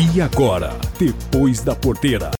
E agora, depois da porteira.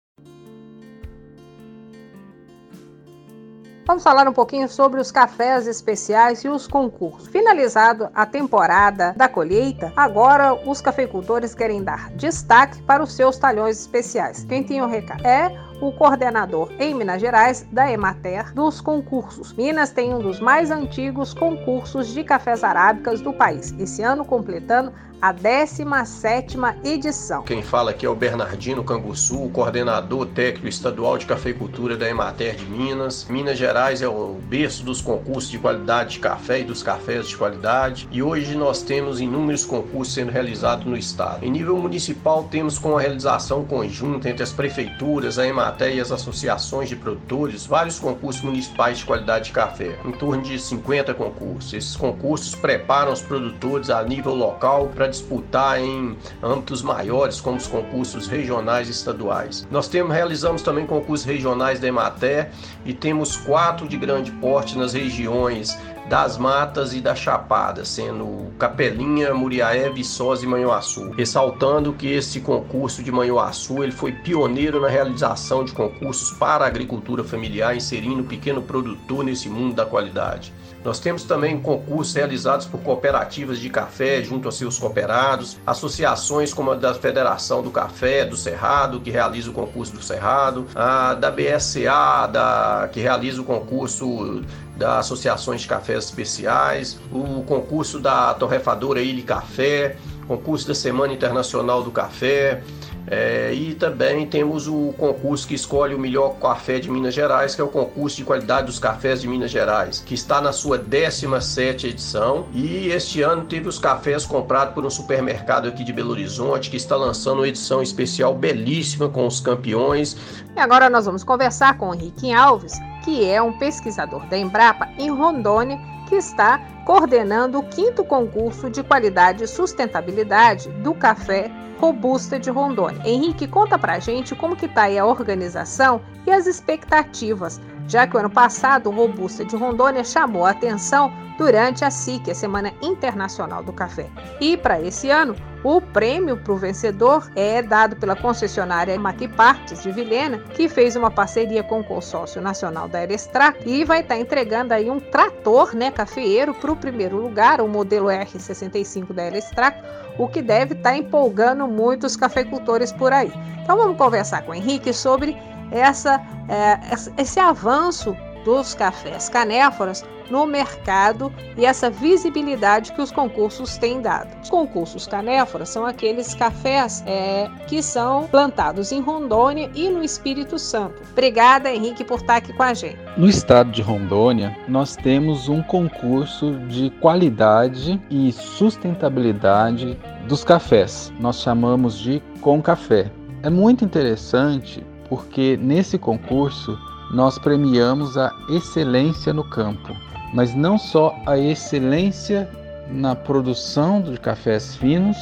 Vamos falar um pouquinho sobre os cafés especiais e os concursos. Finalizado a temporada da colheita, agora os cafeicultores querem dar destaque para os seus talhões especiais. Quem tem o um recado é o coordenador em Minas Gerais da Emater dos concursos. Minas tem um dos mais antigos concursos de cafés arábicas do país, esse ano completando a 17ª edição. Quem fala aqui é o Bernardino Canguçu, coordenador técnico estadual de cafeicultura da Emater de Minas. Minas Gerais é o berço dos concursos de qualidade de café e dos cafés de qualidade, e hoje nós temos inúmeros concursos sendo realizados no estado. Em nível municipal, temos com a realização conjunta entre as prefeituras, a Emater e as associações de produtores, vários concursos municipais de qualidade de café, em torno de 50 concursos. Esses concursos preparam os produtores a nível local para disputar em âmbitos maiores, como os concursos regionais e estaduais. Nós temos, realizamos também concursos regionais da Emater e temos quatro de grande porte nas regiões das Matas e da Chapada, sendo Capelinha, Muriaé, Viçosa e Manhuaçu. Ressaltando que esse concurso de Manhuaçu ele foi pioneiro na realização de concursos para a agricultura familiar, inserindo o pequeno produtor nesse mundo da qualidade. Nós temos também concursos realizados por cooperativas de café junto a seus cooperados, associações como a da Federação do Café do Cerrado, que realiza o concurso do Cerrado, a da BSA, da, que realiza o concurso das associações de cafés especiais, o concurso da torrefadora Ilha Café, concurso da Semana Internacional do Café, é, e também temos o concurso que escolhe o melhor café de Minas Gerais, que é o concurso de qualidade dos cafés de Minas Gerais, que está na sua 17 edição. E este ano teve os cafés comprados por um supermercado aqui de Belo Horizonte, que está lançando uma edição especial belíssima com os campeões. E agora nós vamos conversar com o Henrique Alves, que é um pesquisador da Embrapa em Rondônia, que está coordenando o quinto concurso de qualidade e sustentabilidade do café Robusta de Rondônia. Henrique, conta pra gente como que tá aí a organização e as expectativas, já que o ano passado o Robusta de Rondônia chamou a atenção durante a SIC, a Semana Internacional do Café. E para esse ano, o prêmio para o vencedor é dado pela concessionária Maquipartes de Vilhena, que fez uma parceria com o Consórcio Nacional da Erestra e vai estar tá entregando aí um trator né, cafeeiro para o primeiro lugar, o modelo R65 da Erestra, o que deve estar tá empolgando muitos cafeicultores por aí. Então vamos conversar com o Henrique sobre essa, é, esse avanço dos cafés canéforas no mercado e essa visibilidade que os concursos têm dado. Os concursos canéforas são aqueles cafés é, que são plantados em Rondônia e no Espírito Santo. Obrigada, Henrique, por estar aqui com a gente. No estado de Rondônia, nós temos um concurso de qualidade e sustentabilidade dos cafés. Nós chamamos de Com Café. É muito interessante porque nesse concurso nós premiamos a excelência no campo, mas não só a excelência na produção de cafés finos,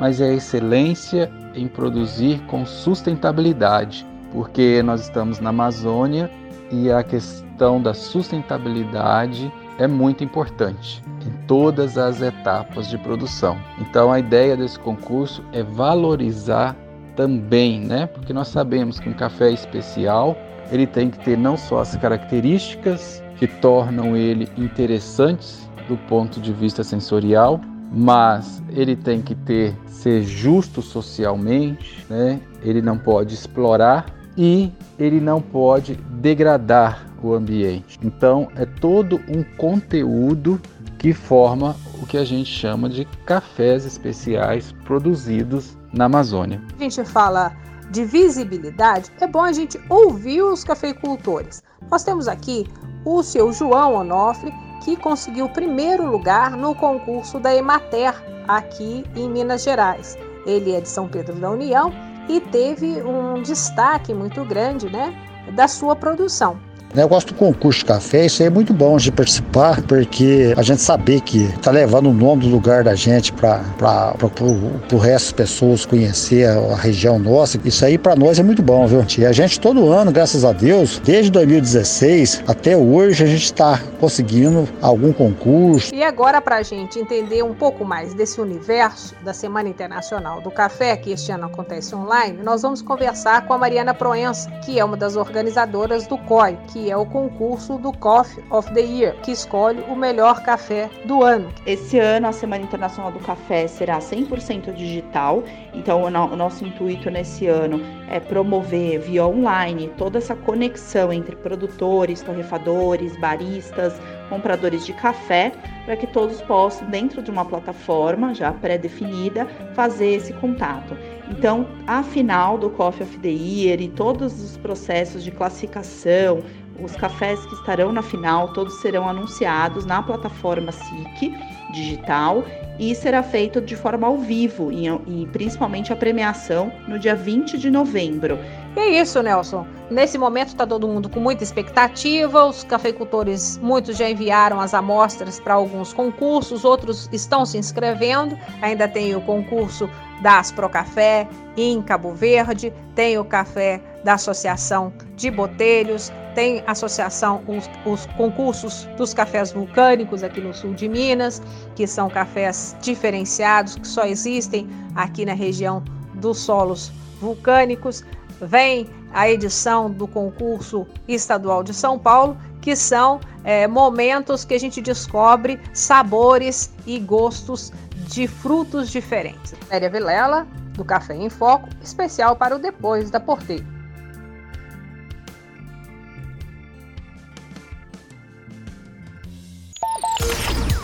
mas a excelência em produzir com sustentabilidade, porque nós estamos na Amazônia e a questão da sustentabilidade é muito importante em todas as etapas de produção. Então a ideia desse concurso é valorizar também, né? Porque nós sabemos que um café especial ele tem que ter não só as características que tornam ele interessantes do ponto de vista sensorial, mas ele tem que ter ser justo socialmente, né? Ele não pode explorar e ele não pode degradar o ambiente. Então é todo um conteúdo que forma o que a gente chama de cafés especiais produzidos na Amazônia. A gente fala de visibilidade, é bom a gente ouvir os cafeicultores. Nós temos aqui o seu João Onofre, que conseguiu o primeiro lugar no concurso da Emater aqui em Minas Gerais. Ele é de São Pedro da União e teve um destaque muito grande né, da sua produção. O negócio do concurso de café, isso aí é muito bom de participar, porque a gente saber que tá levando o nome do lugar da gente para o resto das pessoas conhecer a, a região nossa, isso aí para nós é muito bom, viu? E a gente todo ano, graças a Deus, desde 2016 até hoje, a gente está conseguindo algum concurso. E agora, para a gente entender um pouco mais desse universo da Semana Internacional do Café, que este ano acontece online, nós vamos conversar com a Mariana Proença, que é uma das organizadoras do COI, que é o concurso do Coffee of the Year, que escolhe o melhor café do ano. Esse ano a Semana Internacional do Café será 100% digital, então o nosso intuito nesse ano é promover via online toda essa conexão entre produtores, torrefadores, baristas, compradores de café, para que todos possam, dentro de uma plataforma já pré-definida, fazer esse contato. Então, a final do Coffee of the Year e todos os processos de classificação, os cafés que estarão na final, todos serão anunciados na plataforma SIC digital e será feito de forma ao vivo e, e principalmente a premiação no dia 20 de novembro. E é isso, Nelson. Nesse momento está todo mundo com muita expectativa. Os cafeicultores, muitos já enviaram as amostras para alguns concursos, outros estão se inscrevendo. Ainda tem o concurso da Aspro Café em Cabo Verde, tem o café da Associação de Botelhos, tem associação os, os concursos dos cafés vulcânicos aqui no sul de Minas, que são cafés diferenciados que só existem aqui na região dos solos vulcânicos. Vem a edição do concurso estadual de São Paulo, que são é, momentos que a gente descobre sabores e gostos de frutos diferentes. Féria Vilela, do Café em Foco, especial para o Depois da Porteira.